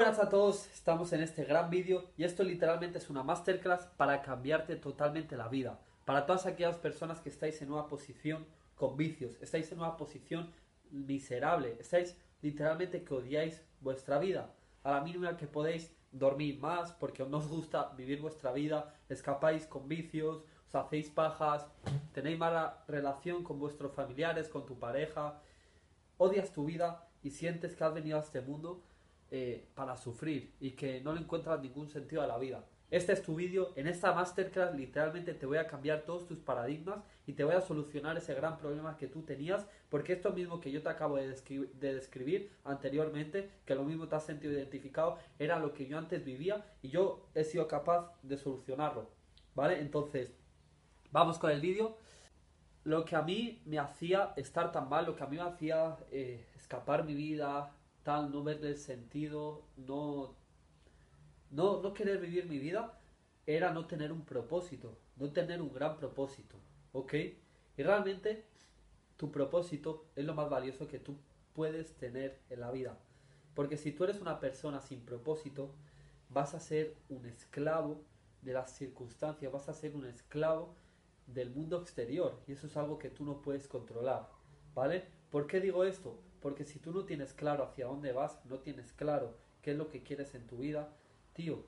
Buenas a todos, estamos en este gran vídeo y esto literalmente es una masterclass para cambiarte totalmente la vida. Para todas aquellas personas que estáis en una posición con vicios, estáis en una posición miserable, estáis literalmente que odiáis vuestra vida. A la mínima que podéis dormir más porque no os gusta vivir vuestra vida, escapáis con vicios, os hacéis pajas, tenéis mala relación con vuestros familiares, con tu pareja, odias tu vida y sientes que has venido a este mundo eh, para sufrir y que no le encuentras ningún sentido a la vida. Este es tu vídeo, en esta masterclass literalmente te voy a cambiar todos tus paradigmas y te voy a solucionar ese gran problema que tú tenías, porque esto mismo que yo te acabo de, de describir anteriormente, que lo mismo te has sentido identificado, era lo que yo antes vivía y yo he sido capaz de solucionarlo, ¿vale? Entonces, vamos con el vídeo. Lo que a mí me hacía estar tan mal, lo que a mí me hacía eh, escapar mi vida, tal, no verle el sentido, no, no, no querer vivir mi vida, era no tener un propósito, no tener un gran propósito, ¿ok? Y realmente tu propósito es lo más valioso que tú puedes tener en la vida. Porque si tú eres una persona sin propósito, vas a ser un esclavo de las circunstancias, vas a ser un esclavo del mundo exterior y eso es algo que tú no puedes controlar, ¿vale? ¿Por qué digo esto? Porque si tú no tienes claro hacia dónde vas, no tienes claro qué es lo que quieres en tu vida, tío,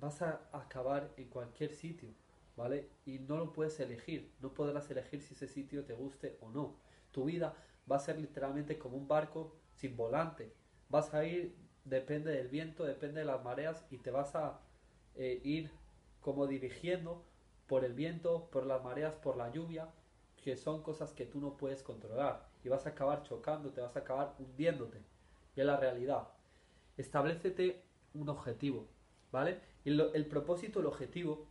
vas a acabar en cualquier sitio, ¿vale? Y no lo puedes elegir, no podrás elegir si ese sitio te guste o no. Tu vida va a ser literalmente como un barco sin volante. Vas a ir, depende del viento, depende de las mareas y te vas a eh, ir como dirigiendo por el viento, por las mareas, por la lluvia, que son cosas que tú no puedes controlar y vas a acabar chocando, te vas a acabar hundiéndote. Y es la realidad. Establecete un objetivo, ¿vale? Y el propósito, el objetivo,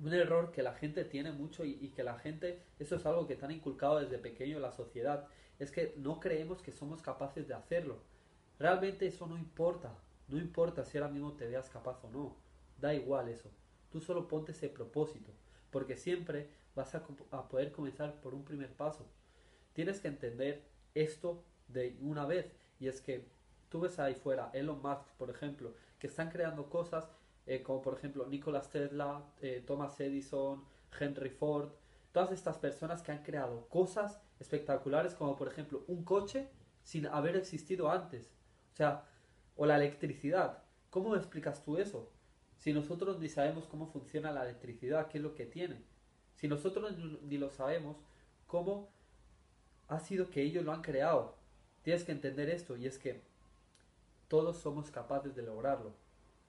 un error que la gente tiene mucho y, que la gente, eso es algo que han inculcado desde pequeño en la sociedad, es que no creemos que somos capaces de hacerlo. Realmente eso no importa, no importa si ahora mismo te veas capaz o no, da igual eso. Tú solo ponte ese propósito, porque siempre vas a poder comenzar por un primer paso. Tienes que entender esto de una vez, y es que tú ves ahí fuera, Elon Musk, por ejemplo, que están creando cosas eh, como por ejemplo Nikola Tesla, eh, Thomas Edison, Henry Ford, todas estas personas que han creado cosas espectaculares como por ejemplo un coche sin haber existido antes. O sea, o la electricidad. ¿Cómo explicas tú eso? Si nosotros ni sabemos cómo funciona la electricidad, qué es lo que tiene. Si nosotros ni lo sabemos, ¿cómo ha sido que ellos lo han creado? Tienes que entender esto y es que todos somos capaces de lograrlo.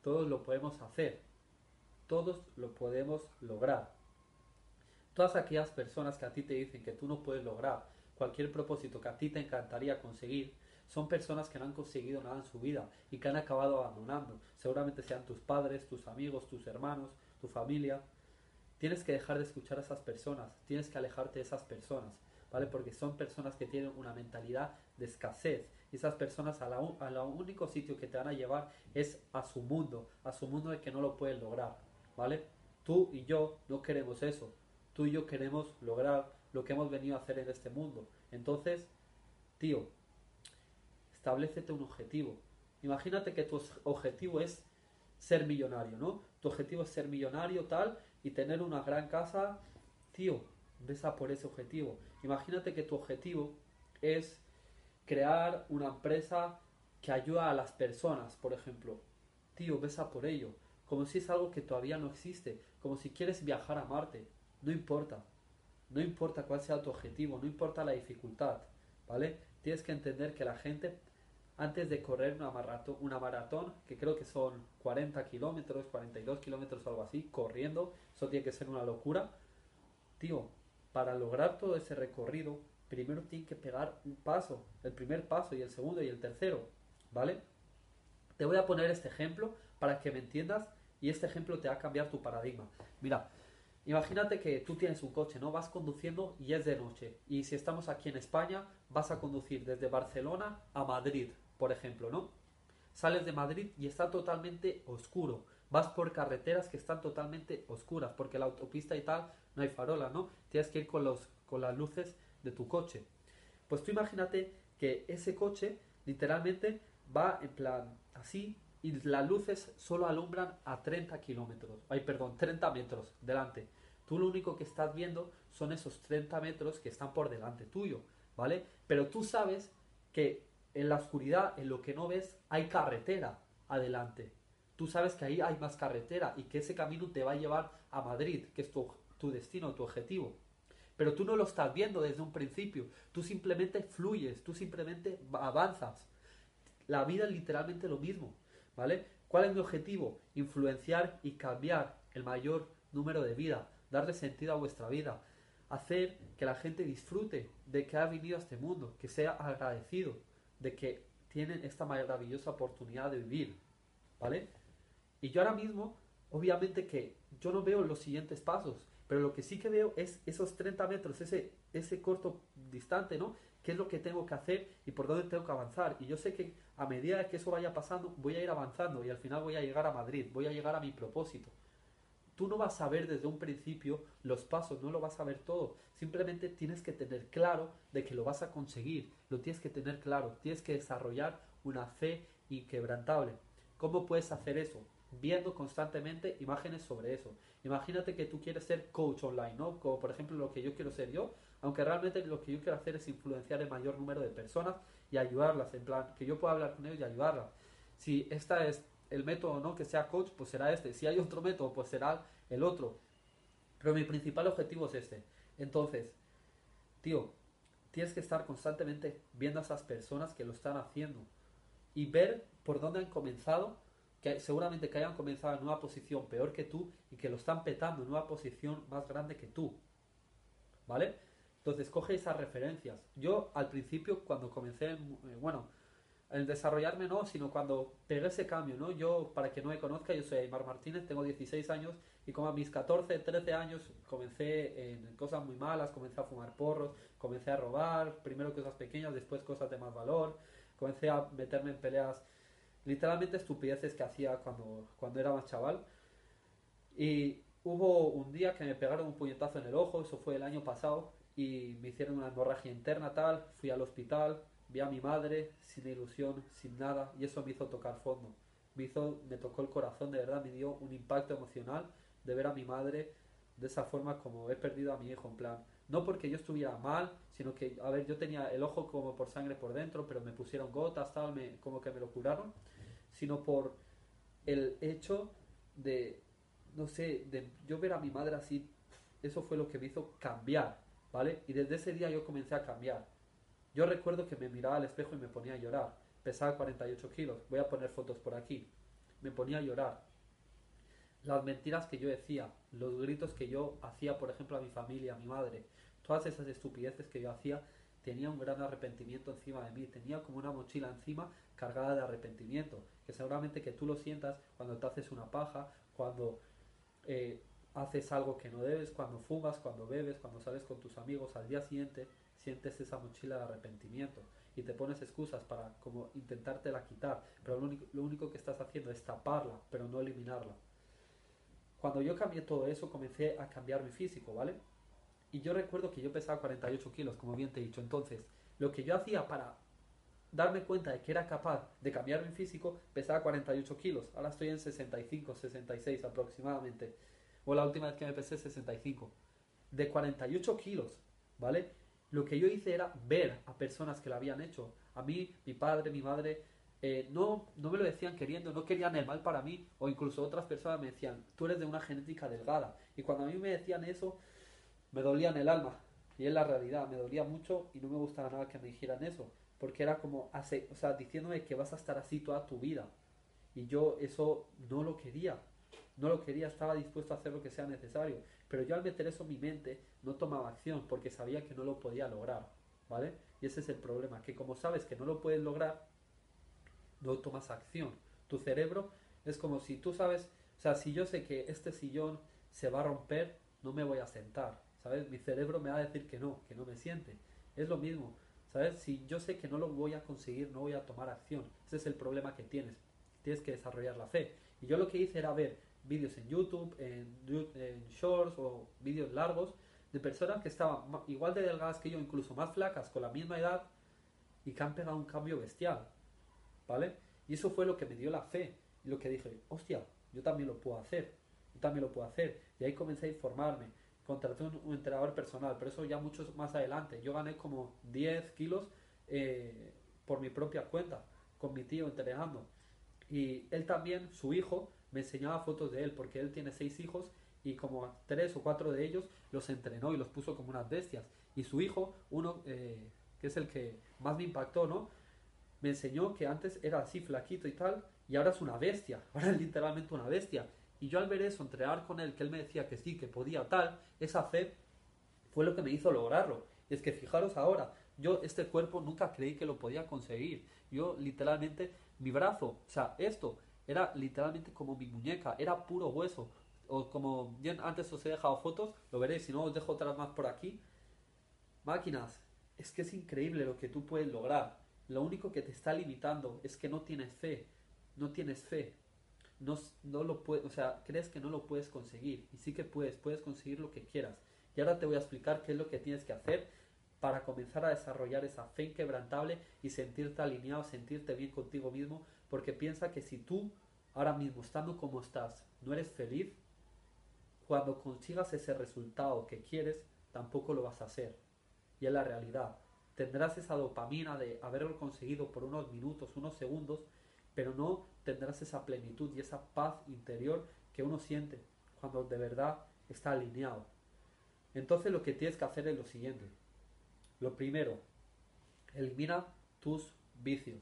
Todos lo podemos hacer. Todos lo podemos lograr. Todas aquellas personas que a ti te dicen que tú no puedes lograr cualquier propósito que a ti te encantaría conseguir, son personas que no han conseguido nada en su vida y que han acabado abandonando. Seguramente sean tus padres, tus amigos, tus hermanos, tu familia. Tienes que dejar de escuchar a esas personas, tienes que alejarte de esas personas, ¿vale? Porque son personas que tienen una mentalidad de escasez. Y esas personas a a único sitio que te van a llevar es a su mundo, a su mundo de que no lo pueden lograr, ¿vale? Tú y yo no queremos eso. Tú y yo queremos lograr lo que hemos venido a hacer en este mundo. Entonces, tío, establecete un objetivo. Imagínate que tu objetivo es ser millonario, ¿no? Tu objetivo es ser millonario tal y tener una gran casa, tío, besa por ese objetivo. Imagínate que tu objetivo es crear una empresa que ayuda a las personas, por ejemplo. Tío, besa por ello. Como si es algo que todavía no existe. Como si quieres viajar a Marte. No importa. No importa cuál sea tu objetivo. No importa la dificultad. ¿Vale? Tienes que entender que la gente, antes de correr una maratón, una maratón que creo que son 40 kilómetros, 42 kilómetros algo así, corriendo, eso tiene que ser una locura. Tío, para lograr todo ese recorrido, primero tiene que pegar un paso, el primer paso y el segundo y el tercero, ¿vale? Te voy a poner este ejemplo para que me entiendas y este ejemplo te va a cambiar tu paradigma. Mira, imagínate que tú tienes un coche, ¿no? Vas conduciendo y es de noche. Y si estamos aquí en España, vas a conducir desde Barcelona a Madrid, por ejemplo, ¿no? Sales de Madrid y está totalmente oscuro. Vas por carreteras que están totalmente oscuras, porque la autopista y tal no hay farola, ¿no? Tienes que ir con, los, con las luces de tu coche. Pues tú imagínate que ese coche literalmente va en plan así y las luces solo alumbran a 30 kilómetros, ay perdón, 30 metros delante. Tú lo único que estás viendo son esos 30 metros que están por delante tuyo, ¿vale? Pero tú sabes que en la oscuridad, en lo que no ves, hay carretera adelante. Tú sabes que ahí hay más carretera y que ese camino te va a llevar a Madrid, que es tu, tu destino, tu objetivo. Pero tú no lo estás viendo desde un principio. Tú simplemente fluyes, tú simplemente avanzas. La vida es literalmente lo mismo, ¿vale? ¿Cuál es mi objetivo? Influenciar y cambiar el mayor número de vida, darle sentido a vuestra vida, hacer que la gente disfrute de que ha venido a este mundo, que sea agradecido de que tienen esta maravillosa oportunidad de vivir, ¿vale? Y yo ahora mismo, obviamente que yo no veo los siguientes pasos, pero lo que sí que veo es esos 30 metros, ese, ese corto distante, ¿no? ¿Qué es lo que tengo que hacer y por dónde tengo que avanzar? Y yo sé que a medida que eso vaya pasando, voy a ir avanzando y al final voy a llegar a Madrid, voy a llegar a mi propósito. Tú no vas a ver desde un principio los pasos, no lo vas a ver todo. Simplemente tienes que tener claro de que lo vas a conseguir. Lo tienes que tener claro. Tienes que desarrollar una fe inquebrantable. ¿Cómo puedes hacer eso? Viendo constantemente imágenes sobre eso. Imagínate que tú quieres ser coach online, ¿no? Como por ejemplo lo que yo quiero ser yo, aunque realmente lo que yo quiero hacer es influenciar el mayor número de personas y ayudarlas, en plan, que yo pueda hablar con ellos y ayudarlas. Si esta es el método no que sea coach, pues será este. Si hay otro método, pues será el otro. Pero mi principal objetivo es este. Entonces, tío, tienes que estar constantemente viendo a esas personas que lo están haciendo y ver por dónde han comenzado, que seguramente que hayan comenzado en una posición peor que tú y que lo están petando en una posición más grande que tú. ¿Vale? Entonces coge esas referencias. Yo al principio cuando comencé, eh, bueno, el desarrollarme no, sino cuando pegué ese cambio, ¿no? Yo, para que no me conozca, yo soy Aymar Martínez, tengo 16 años y como a mis 14, 13 años comencé en cosas muy malas, comencé a fumar porros, comencé a robar, primero cosas pequeñas, después cosas de más valor, comencé a meterme en peleas, literalmente estupideces que hacía cuando, cuando era más chaval. Y hubo un día que me pegaron un puñetazo en el ojo, eso fue el año pasado, y me hicieron una hemorragia interna tal, fui al hospital, vi a mi madre sin ilusión, sin nada, y eso me hizo tocar fondo. Me, hizo, me tocó el corazón, de verdad, me dio un impacto emocional de ver a mi madre de esa forma como he perdido a mi hijo, en plan, no porque yo estuviera mal, sino que, a ver, yo tenía el ojo como por sangre por dentro, pero me pusieron gotas, tal, me, como que me lo curaron, sino por el hecho de, no sé, de yo ver a mi madre así, eso fue lo que me hizo cambiar, ¿vale? Y desde ese día yo comencé a cambiar. Yo recuerdo que me miraba al espejo y me ponía a llorar. Pesaba 48 kilos. Voy a poner fotos por aquí. Me ponía a llorar. Las mentiras que yo decía, los gritos que yo hacía, por ejemplo, a mi familia, a mi madre, todas esas estupideces que yo hacía, tenía un gran arrepentimiento encima de mí. Tenía como una mochila encima cargada de arrepentimiento. Que seguramente que tú lo sientas cuando te haces una paja, cuando eh, haces algo que no debes, cuando fumas, cuando bebes, cuando sales con tus amigos al día siguiente sientes esa mochila de arrepentimiento y te pones excusas para como intentártela quitar, pero lo único, lo único que estás haciendo es taparla, pero no eliminarla. Cuando yo cambié todo eso, comencé a cambiar mi físico, ¿vale? Y yo recuerdo que yo pesaba 48 kilos, como bien te he dicho. Entonces, lo que yo hacía para darme cuenta de que era capaz de cambiar mi físico, pesaba 48 kilos. Ahora estoy en 65, 66 aproximadamente. O la última vez que me pesé 65. De 48 kilos, ¿vale? Lo que yo hice era ver a personas que lo habían hecho. A mí, mi padre, mi madre, eh, no, no me lo decían queriendo, no querían el mal para mí, o incluso otras personas me decían, tú eres de una genética delgada. Y cuando a mí me decían eso, me dolía en el alma. Y es la realidad, me dolía mucho y no me gustaba nada que me dijeran eso. Porque era como, hace, o sea, diciéndome que vas a estar así toda tu vida. Y yo eso no lo quería. No lo quería, estaba dispuesto a hacer lo que sea necesario. Pero yo al meter eso en mi mente no tomaba acción porque sabía que no lo podía lograr, ¿vale? Y ese es el problema, que como sabes que no lo puedes lograr, no tomas acción. Tu cerebro es como si tú sabes, o sea, si yo sé que este sillón se va a romper, no me voy a sentar, ¿sabes? Mi cerebro me va a decir que no, que no me siente. Es lo mismo, ¿sabes? Si yo sé que no lo voy a conseguir, no voy a tomar acción. Ese es el problema que tienes. Tienes que desarrollar la fe. Y yo lo que hice era ver vídeos en YouTube, en, shorts o vídeos largos de personas que estaban igual de delgadas que yo, incluso más flacas, con la misma edad y que han pegado un cambio bestial. ¿Vale? Y eso fue lo que me dio la fe. Y lo que dije, hostia, yo también lo puedo hacer, yo también lo puedo hacer. Y ahí comencé a informarme, contraté un, entrenador personal, pero eso ya mucho más adelante. Yo gané como 10 kilos eh, por mi propia cuenta, con mi tío entrenando. Y él también, su hijo, me enseñaba fotos de él, porque él tiene seis hijos y como tres o cuatro de ellos los entrenó y los puso como unas bestias. Y su hijo, uno eh, que es el que más me impactó, ¿no? Me enseñó que antes era así flaquito y tal, y ahora es una bestia, ahora es literalmente una bestia. Y yo al ver eso, entrenar con él, que él me decía que sí, que podía tal, esa fe fue lo que me hizo lograrlo. Y es que fijaros ahora, yo este cuerpo nunca creí que lo podía conseguir. Yo literalmente, mi brazo, o sea, esto era literalmente como mi muñeca, era puro hueso. O como bien antes os he dejado fotos, lo veréis, si no os dejo otras más por aquí. Máquinas, es que es increíble lo que tú puedes lograr. Lo único que te está limitando es que no tienes fe. No tienes fe. No, no lo puedes, o sea, crees que no lo puedes conseguir. Y sí que puedes, puedes conseguir lo que quieras. Y ahora te voy a explicar qué es lo que tienes que hacer para comenzar a desarrollar esa fe inquebrantable y sentirte alineado, sentirte bien contigo mismo, porque piensa que si tú ahora mismo, estando como estás, no eres feliz, cuando consigas ese resultado que quieres, tampoco lo vas a hacer. Y es la realidad. Tendrás esa dopamina de haberlo conseguido por unos minutos, unos segundos, pero no tendrás esa plenitud y esa paz interior que uno siente cuando de verdad está alineado. Entonces lo que tienes que hacer es lo siguiente. Lo primero, elimina tus vicios.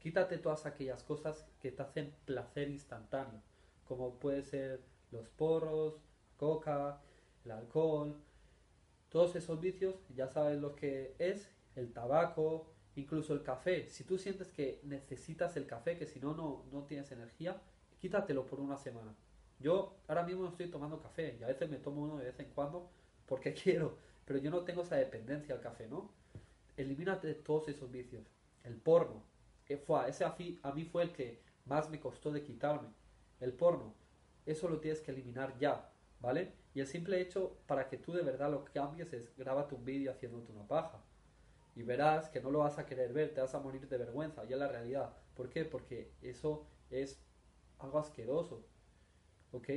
Quítate todas aquellas cosas que te hacen placer instantáneo, como puede ser los porros, coca, el alcohol, todos esos vicios, ya sabes lo que es, el tabaco, incluso el café. Si tú sientes que necesitas el café, que si no, no tienes energía, quítatelo por una semana. Yo ahora mismo no estoy tomando café y a veces me tomo uno de vez en cuando porque quiero, pero yo no tengo esa dependencia al café, ¿no? Elimínate todos esos vicios. El porno, fue, ese a mí fue el que más me costó de quitarme. El porno, eso lo tienes que eliminar ya, ¿vale? Y el simple hecho para que tú de verdad lo cambies es grábate un vídeo haciéndote una paja. Y verás que no lo vas a querer ver, te vas a morir de vergüenza, ya la realidad. ¿Por qué? Porque eso es algo asqueroso. ¿Ok?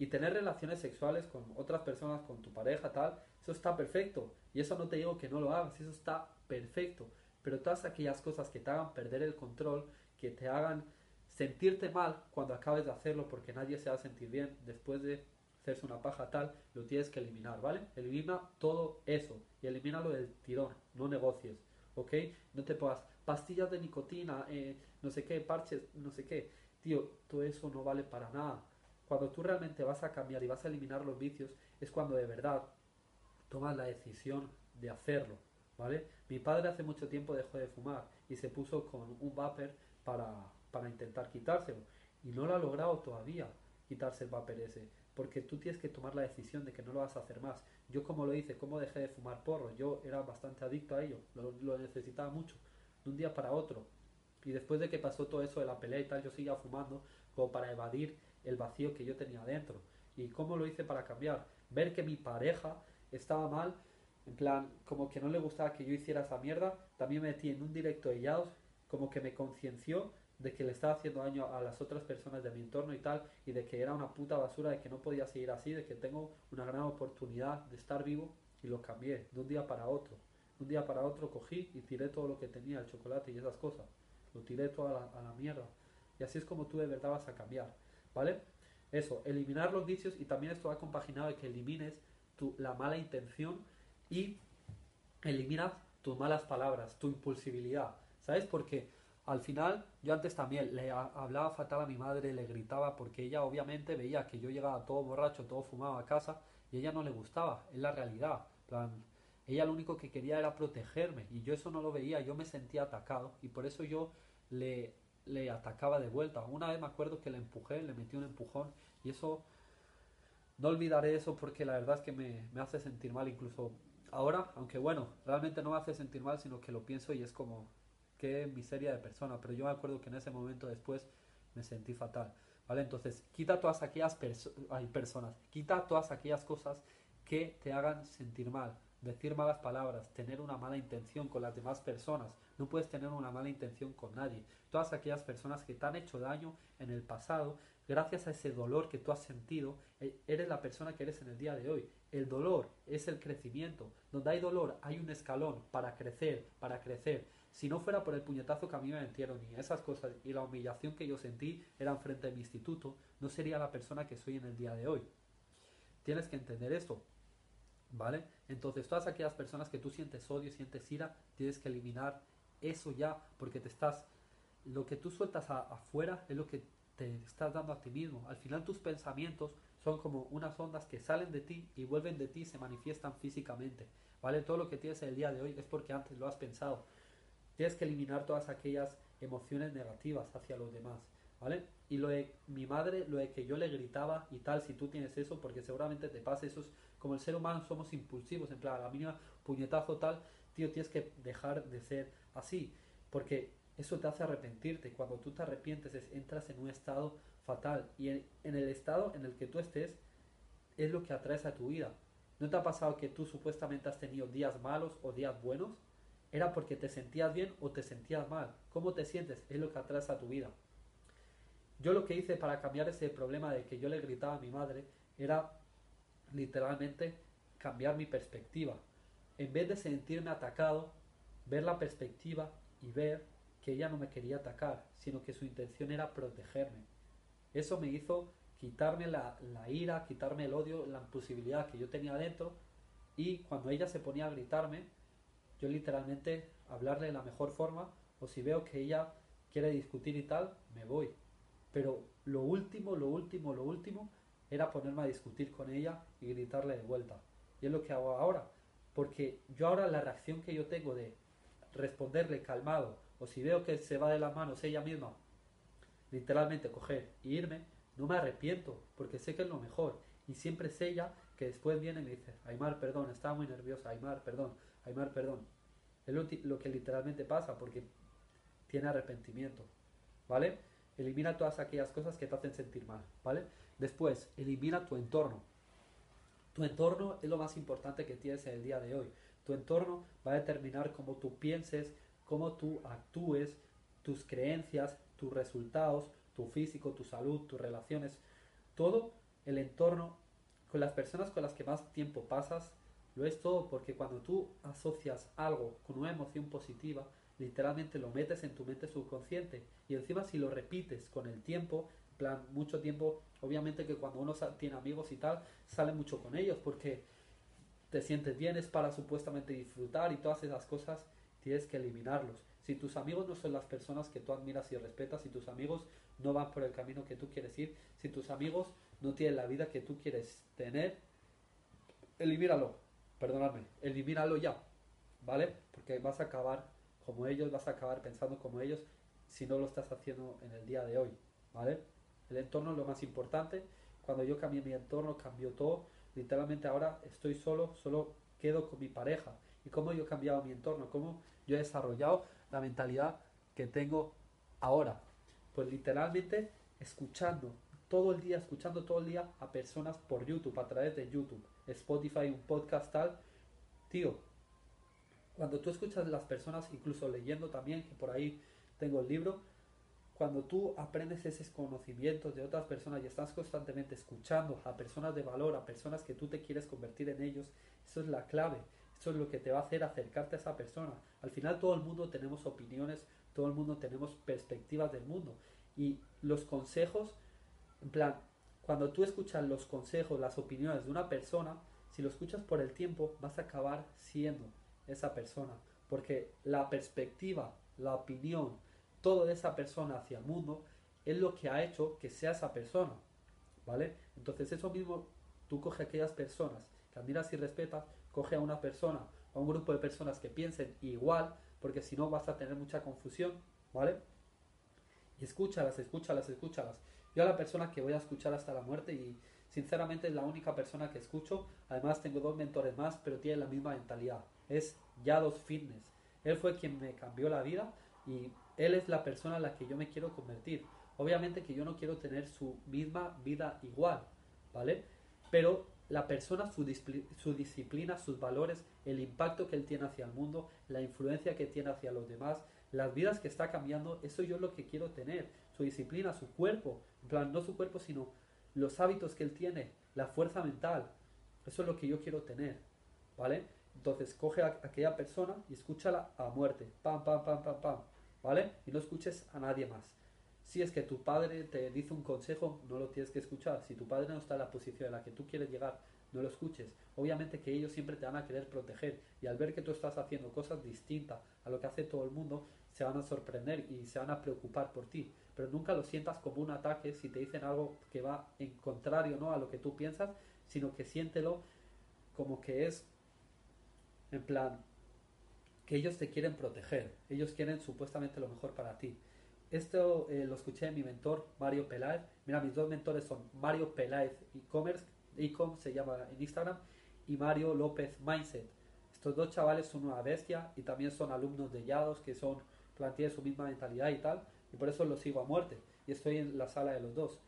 Y tener relaciones sexuales con otras personas, con tu pareja, tal, eso está perfecto. Y eso no te digo que no lo hagas, eso está perfecto. Pero todas aquellas cosas que te hagan perder el control, que te hagan sentirte mal cuando acabes de hacerlo porque nadie se va a sentir bien después de hacerse una paja tal, lo tienes que eliminar, ¿vale? Elimina todo eso y elimínalo del tirón, no negocies, ¿ok? No te pongas pastillas de nicotina, eh, no sé qué, parches, no sé qué. Tío, todo eso no vale para nada. Cuando tú realmente vas a cambiar y vas a eliminar los vicios, es cuando de verdad tomas la decisión de hacerlo, ¿vale? Mi padre hace mucho tiempo dejó de fumar y se puso con un vapor para, para intentar quitárselo. Y no lo ha logrado todavía quitarse el vapor ese porque tú tienes que tomar la decisión de que no lo vas a hacer más. Yo como lo hice, como dejé de fumar porro, yo era bastante adicto a ello, lo, necesitaba mucho, de un día para otro. Y después de que pasó todo eso de la pelea y tal, yo seguía fumando como para evadir el vacío que yo tenía dentro. ¿Y cómo lo hice para cambiar? Ver que mi pareja estaba mal, en plan, como que no le gustaba que yo hiciera esa mierda, también me metí en un directo de Yaos, como que me concienció de que le estaba haciendo daño a las otras personas de mi entorno y tal, y de que era una puta basura, de que no podía seguir así, de que tengo una gran oportunidad de estar vivo, y lo cambié de un día para otro. De un día para otro cogí y tiré todo lo que tenía, el chocolate y esas cosas. Lo tiré toda la, a la mierda. Y así es como tú de verdad vas a cambiar, ¿vale? Eso, eliminar los vicios y también esto va compaginado de que elimines tu, la mala intención y eliminas tus malas palabras, tu impulsibilidad. ¿Sabes? Porque al final, yo antes también le hablaba fatal a mi madre, le gritaba porque ella obviamente veía que yo llegaba todo borracho, todo fumado a casa y ella no le gustaba, es la realidad. Ella lo único que quería era protegerme y yo eso no lo veía, yo me sentía atacado y por eso yo le, le atacaba de vuelta. Una vez me acuerdo que le empujé, le metí un empujón y eso, no olvidaré eso porque la verdad es que me, me hace sentir mal incluso ahora, aunque bueno, realmente no me hace sentir mal, sino que lo pienso y es como, qué miseria de persona, pero yo me acuerdo que en ese momento después me sentí fatal, ¿vale? Entonces, quita todas aquellas personas, quita todas aquellas cosas que te hagan sentir mal, decir malas palabras, tener una mala intención con las demás personas. No puedes tener una mala intención con nadie. Todas aquellas personas que te han hecho daño en el pasado, gracias a ese dolor que tú has sentido, e, eres la persona que eres en el día de hoy. El dolor es el crecimiento. Donde hay dolor hay un escalón para crecer, para crecer. Si no fuera por el puñetazo que a mí me metieron y esas cosas y la humillación que yo sentí eran frente a mi instituto, no sería la persona que soy en el día de hoy. Tienes que entender esto. ¿Vale? Entonces, todas aquellas personas que tú sientes odio, sientes ira, tienes que eliminar eso ya, porque te estás. Lo que tú sueltas afuera es lo que te estás dando a ti mismo. Al final, tus pensamientos son como unas ondas que salen de ti y vuelven de ti y se manifiestan físicamente. ¿Vale? Todo lo que tienes el día de hoy es porque antes lo has pensado. Tienes que eliminar todas aquellas emociones negativas hacia los demás. ¿Vale? Y lo de mi madre, lo de que yo le gritaba y tal, si tú tienes eso, porque seguramente te pasa eso, como el ser humano somos impulsivos, en plan, a la mínima puñetazo tal, tío, tienes que dejar de ser así, porque eso te hace arrepentirte. Cuando tú te arrepientes, entras en un estado fatal. Y en, en, el estado en el que tú estés, es lo que atraes a tu vida. ¿No te ha pasado que tú supuestamente has tenido días malos o días buenos? Era porque te sentías bien o te sentías mal. ¿Cómo te sientes? Es lo que atraes a tu vida. Yo lo que hice para cambiar ese problema de que yo le gritaba a mi madre era literalmente cambiar mi perspectiva. En vez de sentirme atacado, ver la perspectiva y ver que ella no me quería atacar, sino que su intención era protegerme. Eso me hizo quitarme la, ira, quitarme el odio, la imposibilidad que yo tenía dentro y cuando ella se ponía a gritarme, yo literalmente hablarle de la mejor forma o si veo que ella quiere discutir y tal, me voy. Pero lo último, lo último, lo último era ponerme a discutir con ella y gritarle de vuelta. Y es lo que hago ahora. Porque yo ahora la reacción que yo tengo de responderle calmado, o si veo que se va de las manos ella misma, literalmente coger e irme, no me arrepiento, porque sé que es lo mejor. Y siempre es ella que después viene y me dice, Aymar, perdón, estaba muy nerviosa, Aymar, perdón, Aymar, perdón. Es lo, lo que literalmente pasa, porque tiene arrepentimiento. ¿Vale? Elimina todas aquellas cosas que te hacen sentir mal, ¿vale? Después, elimina tu entorno. Tu entorno es lo más importante que tienes en el día de hoy. Tu entorno va a determinar cómo tú pienses, cómo tú actúes, tus creencias, tus resultados, tu físico, tu salud, tus relaciones. Todo el entorno con las personas con las que más tiempo pasas, lo es todo porque cuando tú asocias algo con una emoción positiva, literalmente lo metes en tu mente subconsciente y encima si lo repites con el tiempo, plan mucho tiempo, obviamente que cuando uno tiene amigos y tal, sale mucho con ellos porque te sientes bien, es para supuestamente disfrutar y todas esas cosas tienes que eliminarlos. Si tus amigos no son las personas que tú admiras y respetas, si tus amigos no van por el camino que tú quieres ir, si tus amigos no tienen la vida que tú quieres tener, elimínalo, perdonadme, elimínalo ya, ¿vale? Porque vas a acabar como ellos, vas a acabar pensando como ellos si no lo estás haciendo en el día de hoy, ¿vale? El entorno es lo más importante. Cuando yo cambié mi entorno, cambió todo. Literalmente ahora estoy solo, solo quedo con mi pareja. ¿Y cómo yo he cambiado mi entorno? ¿Cómo yo he desarrollado la mentalidad que tengo ahora? Pues literalmente escuchando todo el día, escuchando todo el día a personas por YouTube, a través de YouTube, Spotify, un podcast tal. Tío, cuando tú escuchas las personas, incluso leyendo también, que por ahí tengo el libro, cuando tú aprendes esos conocimientos de otras personas y estás constantemente escuchando a personas de valor, a personas que tú te quieres convertir en ellos, eso es la clave. Eso es lo que te va a hacer acercarte a esa persona. Al final todo el mundo tenemos opiniones, todo el mundo tenemos perspectivas del mundo. Y los consejos, en plan, cuando tú escuchas los consejos, las opiniones de una persona, si lo escuchas por el tiempo, vas a acabar siendo esa persona. Porque la perspectiva, la opinión, todo de esa persona hacia el mundo es lo que ha hecho que sea esa persona. ¿Vale? Entonces eso mismo, tú coge a aquellas personas que admiras y respetas, coge a una persona, a un grupo de personas que piensen igual, porque si no vas a tener mucha confusión, ¿vale? Y escúchalas, escúchalas, escúchalas. Yo a la persona que voy a escuchar hasta la muerte y sinceramente es la única persona que escucho. Además tengo dos mentores más, pero tiene la misma mentalidad. Es Yados Fitness. Él fue quien me cambió la vida y él es la persona a la que yo me quiero convertir. Obviamente que yo no quiero tener su misma vida igual, ¿vale? Pero la persona, su, su, disciplina, sus valores, el impacto que él tiene hacia el mundo, la influencia que tiene hacia los demás, las vidas que está cambiando, eso yo lo que quiero tener. Su disciplina, su cuerpo, en plan, no su cuerpo, sino los hábitos que él tiene, la fuerza mental. Eso es lo que yo quiero tener. ¿Vale? Entonces coge a aquella persona y escúchala a muerte. Pam, pam, pam, pam, pam. ¿Vale? Y no escuches a nadie más. Si es que tu padre te dice un consejo, no lo tienes que escuchar. Si tu padre no está en la posición en la que tú quieres llegar, no lo escuches. Obviamente que ellos siempre te van a querer proteger y al ver que tú estás haciendo cosas distintas a lo que hace todo el mundo, se van a sorprender y se van a preocupar por ti. Pero nunca lo sientas como un ataque si te dicen algo que va en contrario ¿no? a lo que tú piensas, sino que siéntelo como que es en plan que ellos te quieren proteger, ellos quieren supuestamente lo mejor para ti. Esto eh, lo escuché de mi mentor Mario Peláez. Mira, mis dos mentores son Mario Peláez e-commerce, ecom se llama en Instagram, y Mario López Mindset. Estos dos chavales son una bestia y también son alumnos de Yados que son plantean su misma mentalidad y tal, y por eso los sigo a muerte. Y estoy en la sala de los dos.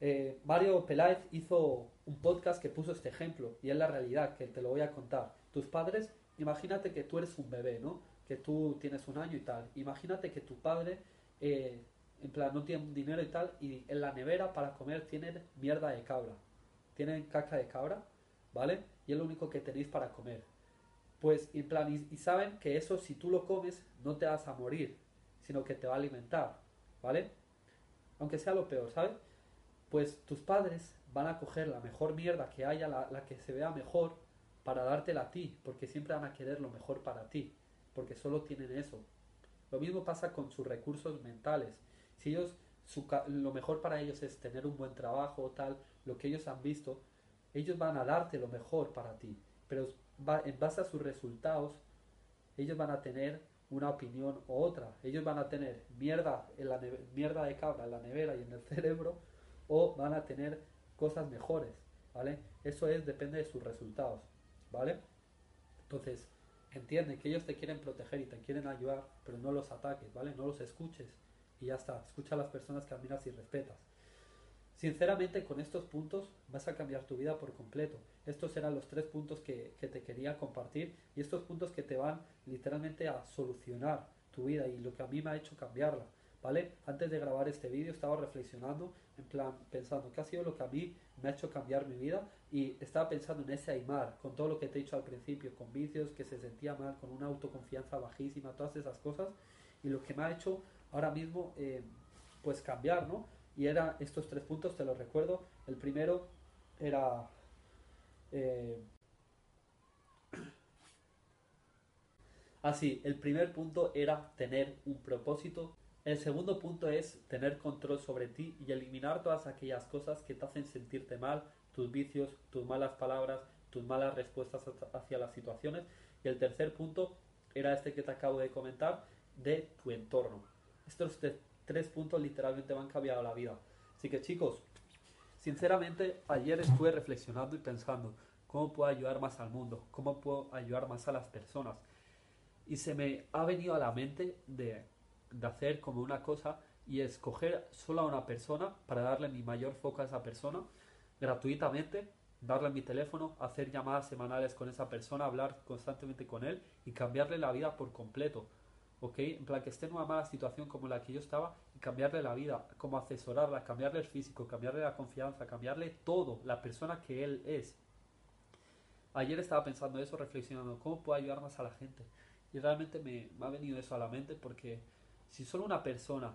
Eh, Mario Peláez hizo un podcast que puso este ejemplo, y es la realidad, que te lo voy a contar. Tus padres, imagínate que tú eres un bebé, ¿no? que tú tienes un año y tal. Imagínate que tu padre, eh, en plan, no tiene dinero y tal, y en la nevera para comer tienen mierda de cabra. Tienen caca de cabra, ¿vale? Y es lo único que tenéis para comer. Pues, en plan, y, saben que eso si tú lo comes no te vas a morir, sino que te va a alimentar, ¿vale? Aunque sea lo peor, ¿sabes? Pues tus padres van a coger la mejor mierda que haya, la, la que se vea mejor, para dártela a ti, porque siempre van a querer lo mejor para ti porque solo tienen eso. Lo mismo pasa con sus recursos mentales. Si ellos, lo mejor para ellos es tener un buen trabajo o tal, lo que ellos han visto, ellos van a darte lo mejor para ti. Pero en base a sus resultados, ellos van a tener una opinión u otra. Ellos van a tener mierda, en la mierda de cabra en la nevera y en el cerebro, o van a tener cosas mejores, ¿vale? Eso es, depende de sus resultados, ¿vale? Entonces, Entiende que ellos te quieren proteger y te quieren ayudar, pero no los ataques, ¿vale? No los escuches y ya está. Escucha a las personas que admiras y respetas. Sinceramente, con estos puntos vas a cambiar tu vida por completo. Estos eran los tres puntos que, que, te quería compartir y estos puntos que te van literalmente a solucionar tu vida y lo que a mí me ha hecho cambiarla. ¿Vale? Antes de grabar este vídeo estaba reflexionando, en plan, pensando qué ha sido lo que a mí me ha hecho cambiar mi vida y estaba pensando en ese Aymar, con todo lo que te he dicho al principio, con vicios, que se sentía mal, con una autoconfianza bajísima, todas esas cosas y lo que me ha hecho ahora mismo eh, pues cambiar, ¿no? Y eran estos tres puntos, te los recuerdo. El primero era... Eh, así, el primer punto era tener un propósito el segundo punto es tener control sobre ti y eliminar todas aquellas cosas que te hacen sentirte mal, tus vicios, tus malas palabras, tus malas respuestas hacia las situaciones. Y el tercer punto era este que te acabo de comentar, de tu entorno. Estos tres puntos literalmente me han cambiado la vida. Así que chicos, sinceramente ayer estuve reflexionando y pensando cómo puedo ayudar más al mundo, cómo puedo ayudar más a las personas. Y se me ha venido a la mente de hacer como una cosa y escoger solo a una persona para darle mi mayor foco a esa persona gratuitamente, darle mi teléfono, hacer llamadas semanales con esa persona, hablar constantemente con él y cambiarle la vida por completo. ¿Ok? En plan que esté en una mala situación como la que yo estaba y cambiarle la vida, como asesorarla, cambiarle el físico, cambiarle la confianza, cambiarle todo, la persona que él es. Ayer estaba pensando eso, reflexionando, ¿cómo puedo ayudar más a la gente? Y realmente me, me ha venido eso a la mente porque si solo una persona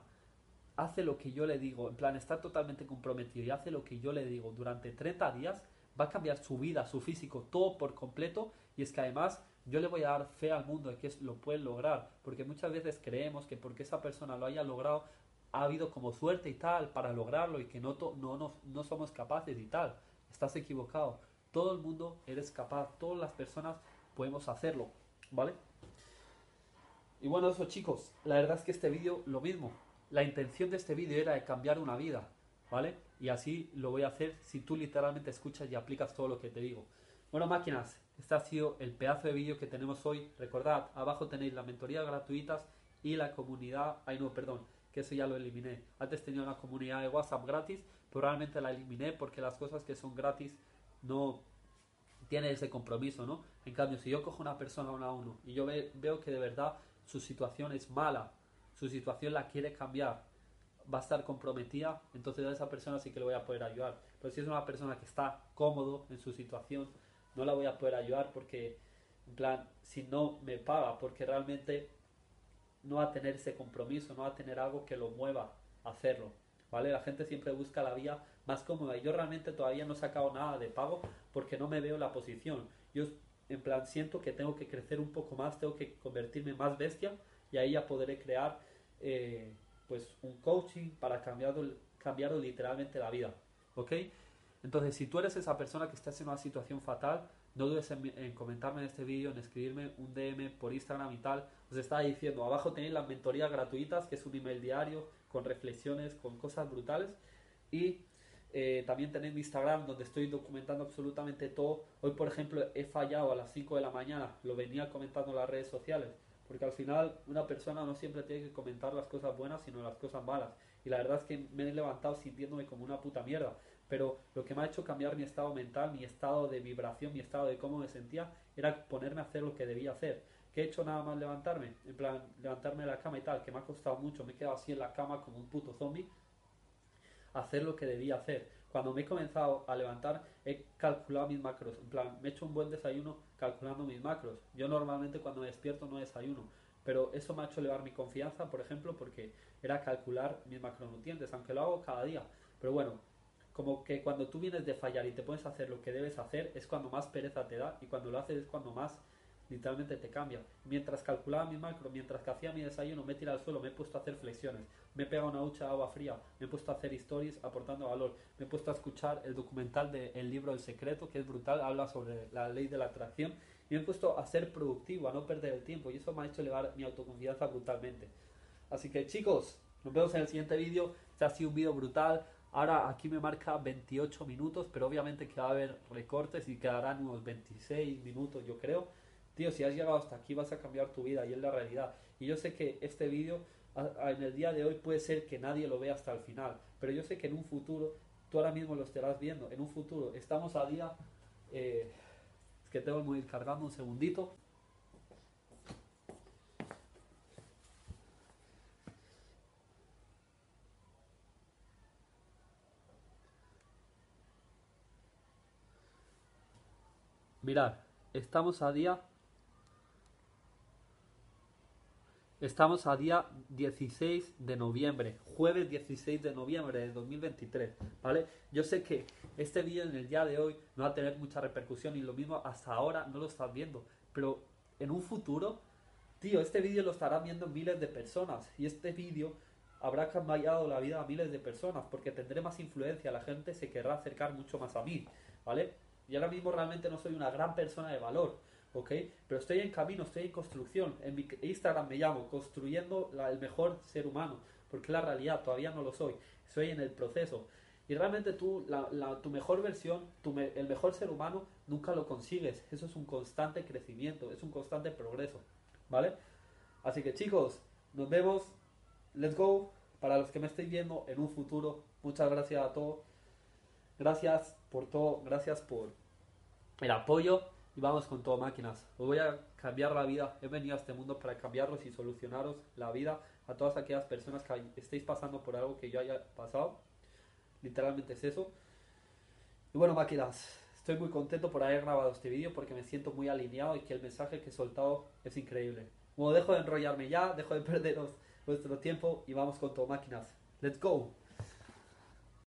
hace lo que yo le digo, en plan está totalmente comprometido y hace lo que yo le digo durante 30 días, va a cambiar su vida, su físico, todo por completo. Y es que además yo le voy a dar fe al mundo de que lo puede lograr, porque muchas veces creemos que porque esa persona lo haya logrado, ha habido como suerte y tal para lograrlo y que no, no, no, no somos capaces y tal. Estás equivocado. Todo el mundo eres capaz, todas las personas podemos hacerlo, ¿vale? Y bueno, eso chicos, la verdad es que este vídeo lo mismo. La intención de este vídeo era de cambiar una vida, ¿vale? Y así lo voy a hacer si tú literalmente escuchas y aplicas todo lo que te digo. Bueno, máquinas, este ha sido el pedazo de vídeo que tenemos hoy. Recordad, abajo tenéis la mentoría gratuitas y la comunidad... Ay, no, perdón, que eso ya lo eliminé. Antes tenía una comunidad de WhatsApp gratis, pero realmente la eliminé porque las cosas que son gratis no tiene ese compromiso, ¿no? En cambio, si yo cojo una persona uno a uno y yo veo que de verdad su situación es mala, su situación la quiere cambiar, va a estar comprometida, entonces a esa persona sí que le voy a poder ayudar. Pero si es una persona que está cómodo en su situación, no la voy a poder ayudar porque, en plan, si no me paga, porque realmente no va a tener ese compromiso, no va a tener algo que lo mueva a hacerlo. ¿Vale? La gente siempre busca la vía más cómoda. Yo realmente todavía no he sacado nada de pago porque no me veo la posición. Yo, en plan, siento que tengo que crecer un poco más, tengo que convertirme más bestia y ahí ya podré crear eh, pues un coaching para cambiar, cambiar literalmente la vida. ¿Ok? Entonces, si tú eres esa persona que está en una situación fatal, no dudes en, comentarme en este vídeo, en escribirme un DM por Instagram y tal. Os estaba diciendo, abajo tenéis las mentorías gratuitas, que es un email diario con reflexiones, con cosas brutales. Y eh, también tenéis mi Instagram, donde estoy documentando absolutamente todo. Hoy, por ejemplo, he fallado a las 5 de la mañana, lo venía comentando en las redes sociales. Porque al final una persona no siempre tiene que comentar las cosas buenas, sino las cosas malas. Y la verdad es que me he levantado sintiéndome como una puta mierda. Pero lo que me ha hecho cambiar mi estado mental, mi estado de vibración, mi estado de cómo me sentía, era ponerme a hacer lo que debía hacer. ¿Qué he hecho nada más levantarme? En plan, levantarme de la cama y tal, que me ha costado mucho. Me he quedado así en la cama como un puto zombie. Hacer lo que debía hacer. Cuando me he comenzado a levantar, he calculado mis macros. En plan, me he hecho un buen desayuno calculando mis macros. Yo normalmente cuando me despierto no desayuno, pero eso me ha hecho elevar mi confianza, por ejemplo, porque era calcular mis macronutrientes, aunque lo hago cada día. Pero bueno, como que cuando tú vienes de fallar y te pones a hacer lo que debes hacer, es cuando más pereza te da y cuando lo haces es cuando más literalmente te cambia. Mientras calculaba mi macro, mientras que hacía mi desayuno, me he tirado al suelo, me he puesto a hacer flexiones, me he pegado una ducha de agua fría, me he puesto a hacer stories aportando valor, me he puesto a escuchar el documental del libro El Secreto, que es brutal, habla sobre la ley de la atracción, y me he puesto a ser productivo, a no perder el tiempo, y eso me ha hecho elevar mi autoconfianza brutalmente. Así que chicos, nos vemos en el siguiente vídeo, este ha sido un vídeo brutal, Ahora aquí me marca 28 minutos, pero obviamente que va a haber recortes y quedarán unos 26 minutos, yo creo tío, si has llegado hasta aquí vas a cambiar tu vida y es la realidad. Y yo sé que este vídeo en el día de hoy puede ser que nadie lo vea hasta el final, pero yo sé que en un futuro, tú ahora mismo lo estarás viendo, en un futuro, estamos a día, eh, es que tengo que ir cargando un segundito. Mirad, estamos a día Estamos a día 16 de noviembre, jueves 16 de noviembre de 2023, ¿vale? Yo sé que este vídeo en el día de hoy no va a tener mucha repercusión y lo mismo hasta ahora no lo estás viendo, pero en un futuro, tío, este vídeo lo estarán viendo miles de personas y este vídeo habrá cambiado la vida a miles de personas porque tendré más influencia, la gente se querrá acercar mucho más a mí, ¿vale? Y ahora mismo realmente no soy una gran persona de valor, ¿ok? Pero estoy en camino, estoy en construcción. En mi Instagram me llamo Construyendo el mejor ser humano, porque la realidad todavía no lo soy, soy en el proceso. Y realmente tú, la, tu mejor versión, tu el mejor ser humano, nunca lo consigues. Eso es un constante crecimiento, es un constante progreso, ¿vale? Así que chicos, nos vemos. Let's go. Para los que me estéis viendo en un futuro, muchas gracias a todos. Gracias por todo, gracias por el apoyo y vamos con todo máquinas. Os voy a cambiar la vida. He venido a este mundo para cambiaros y solucionaros la vida a todas aquellas personas que estéis pasando por algo que yo haya pasado. Literalmente es eso. Y bueno, máquinas, estoy muy contento por haber grabado este vídeo porque me siento muy alineado y que el mensaje que he soltado es increíble. Como dejo de enrollarme ya, dejo de perderos vuestro tiempo y vamos con todo máquinas. Let's go.